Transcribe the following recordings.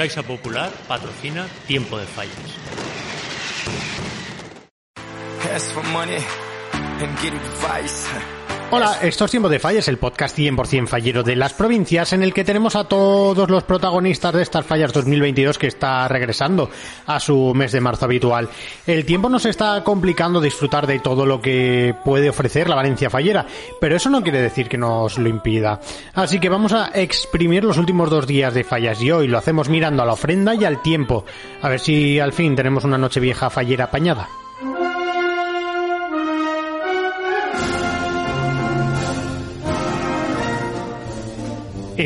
Caixa Popular patrocina Tiempo de Fallas. Hola, esto es Tiempo de Fallas, el podcast 100% fallero de las provincias en el que tenemos a todos los protagonistas de estas fallas 2022 que está regresando a su mes de marzo habitual. El tiempo nos está complicando disfrutar de todo lo que puede ofrecer la Valencia fallera, pero eso no quiere decir que nos lo impida. Así que vamos a exprimir los últimos dos días de fallas y hoy lo hacemos mirando a la ofrenda y al tiempo. A ver si al fin tenemos una noche vieja fallera apañada.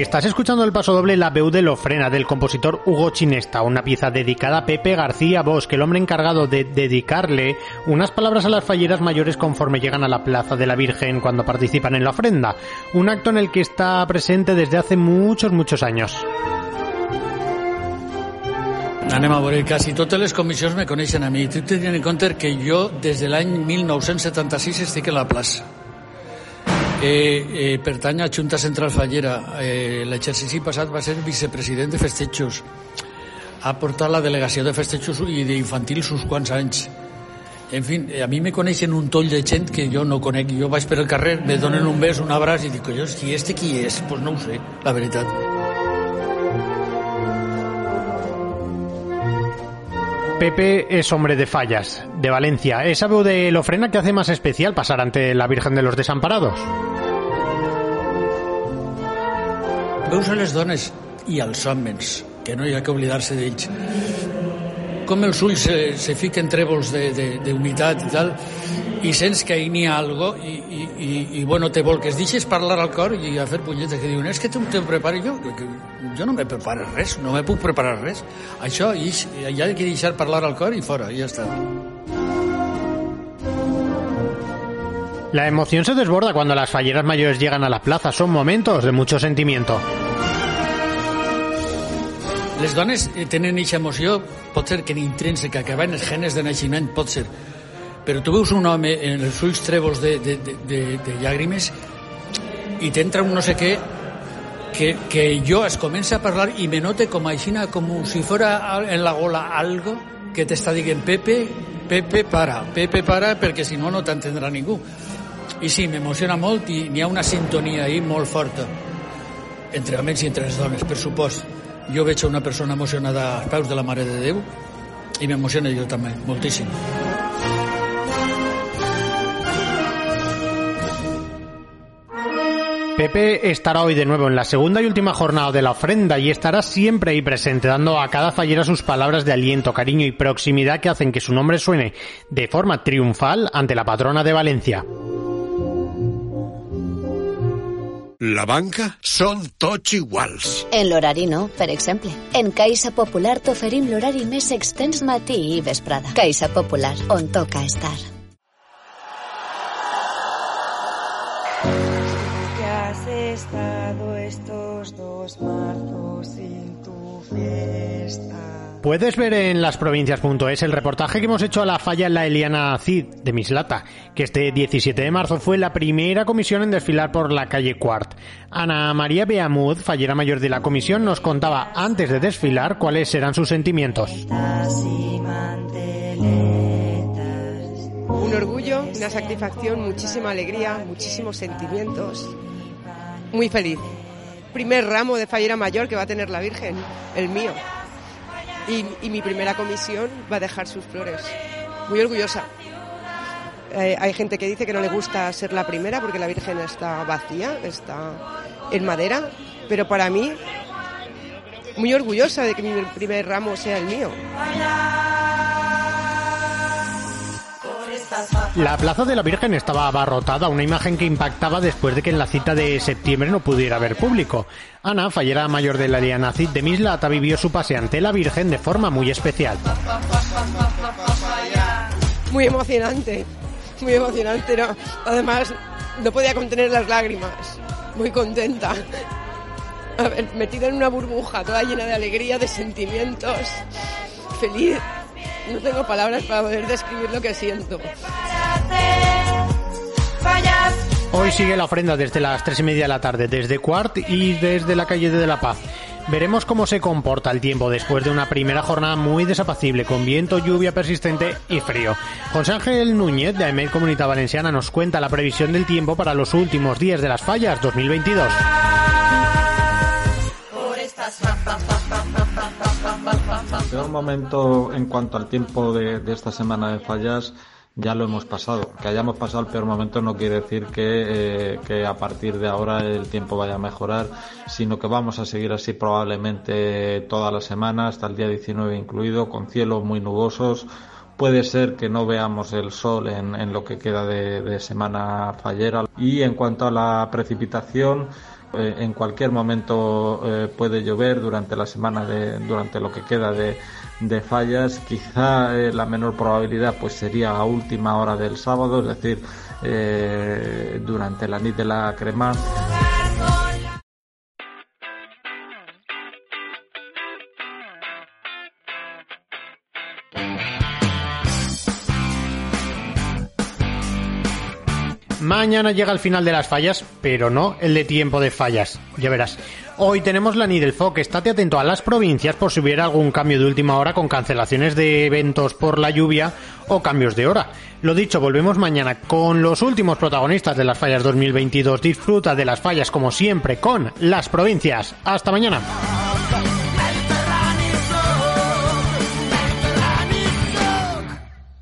Estás escuchando el paso doble La Veu de l'Ofrena del compositor Hugo Chinesta, una pieza dedicada a Pepe García Bosque, el hombre encargado de dedicarle unas palabras a las falleras mayores conforme llegan a la Plaza de la Virgen cuando participan en la ofrenda, un acto en el que está presente desde hace muchos, muchos años. Anem a veure, quasi totes les me coneixen a mi. Tu tenint en compte que jo des de l'any 1976 estic en la plaça. Eh, eh, pertany a Junta Central Fallera. Eh, L'exercici passat va ser vicepresident de festejos. Ha portat la delegació de festejos i d'infantils uns quants anys. En fi, a mi me coneixen un toll de gent que jo no conec. Jo vaig per el carrer, me donen un bes, un abraç i dic, collons, qui este qui és? Pues no ho sé, la veritat. Pepe es hombre de fallas, de Valencia. Esa veu de l'ofrena que hace más especial pasar ante la Virgen de los Desamparados. Veus a les dones i als homes, que no hi ha que oblidar-se d'ells. Com els ulls se, se fiquen trèvols d'unitat i tal, i sents que n'hi ha algo i, i, i, i bueno, te volques, deixes parlar al cor i a fer punyetes que diuen és que tu te prepares jo que, jo no me preparo res, no me puc preparar res això, i, hi ha que deixar parlar al cor i fora, i ja està La emoción se desborda cuando las falleras mayores llegan a la plaza. Son momentos de mucho sentimiento. Les dones tenen eixa emoció, pot ser que intrínseca, que va en els genes de naixement, pot ser. Però tu veus un home en els ulls trèvols de, de, de, de, de llàgrimes i t'entra un no sé què que, que jo es comença a parlar i me note com aixina, com si fora en la gola algo que t'està dient Pepe, Pepe para, Pepe para perquè si no no t'entendrà ningú. I sí, m'emociona molt i n'hi ha una sintonia ahí molt forta entre homes i entre les dones, per supost. Jo veig una persona emocionada als peus de la Mare de Déu i m'emociona jo també, moltíssim. Pepe estará hoy de nuevo en la segunda y última jornada de la ofrenda y estará siempre ahí presente, dando a cada fallera sus palabras de aliento, cariño y proximidad que hacen que su nombre suene de forma triunfal ante la patrona de Valencia. La banca són tots iguals. En l'horari no, per exemple. En Caixa Popular t'oferim l'horari més extens matí i vesprada. Caixa Popular, on toca estar. Has estado estos dos marzos sin tu fiesta. Puedes ver en lasprovincias.es el reportaje que hemos hecho a la falla en la Eliana Cid de Mislata, que este 17 de marzo fue la primera comisión en desfilar por la calle Cuart. Ana María Beamud, fallera mayor de la comisión, nos contaba antes de desfilar cuáles eran sus sentimientos. Un orgullo, una satisfacción, muchísima alegría, muchísimos sentimientos. Muy feliz. Primer ramo de fallera mayor que va a tener la Virgen, el mío. Y, mi primera comisión va a dejar sus flores. Muy orgullosa. Eh, hay gente que dice que no le gusta ser la primera porque la Virgen está vacía, está en madera, pero para mí muy orgullosa de que mi primer ramo sea el mío. La plaza de la Virgen estaba abarrotada, una imagen que impactaba después de que en la cita de septiembre no pudiera haber público. Ana, fallera mayor de la Eliana Cid de Mislata, vivió su pase ante la Virgen de forma muy especial. Muy emocionante, muy emocionante. Además, no podía contener las lágrimas. Muy contenta. Metida en una burbuja, toda llena de alegría, de sentimientos. Feliz. No tengo palabras para poder describir lo que siento. Hoy sigue la ofrenda desde las tres y media de la tarde, desde Cuart y desde la calle de la Paz. Veremos cómo se comporta el tiempo después de una primera jornada muy desapacible, con viento, lluvia persistente y frío. José Ángel Núñez, de AEMED Comunidad Valenciana, nos cuenta la previsión del tiempo para los últimos días de las fallas 2022. El peor momento en cuanto al tiempo de, de esta semana de fallas ya lo hemos pasado. Que hayamos pasado el peor momento no quiere decir que, eh, que, a partir de ahora el tiempo vaya a mejorar, sino que vamos a seguir así probablemente toda la semana, hasta el día 19 incluido, con cielos muy nubosos. Puede ser que no veamos el sol en, en lo que queda de, de semana fallera. Y en cuanto a la precipitación, eh, en cualquier momento eh, puede llover durante la semana de, durante lo que queda de, de fallas. Quizá eh, la menor probabilidad pues sería a última hora del sábado es decir durante la nit de la crema Mañana llega el final de las fallas, pero no el de tiempo de fallas. Ya verás. Hoy tenemos la Nidelfoc. Estate atento a las provincias por si hubiera algún cambio de última hora con cancelaciones de eventos por la lluvia o cambios de hora. Lo dicho, volvemos mañana con los últimos protagonistas de las fallas 2022. Disfruta de las fallas como siempre con las provincias. Hasta mañana.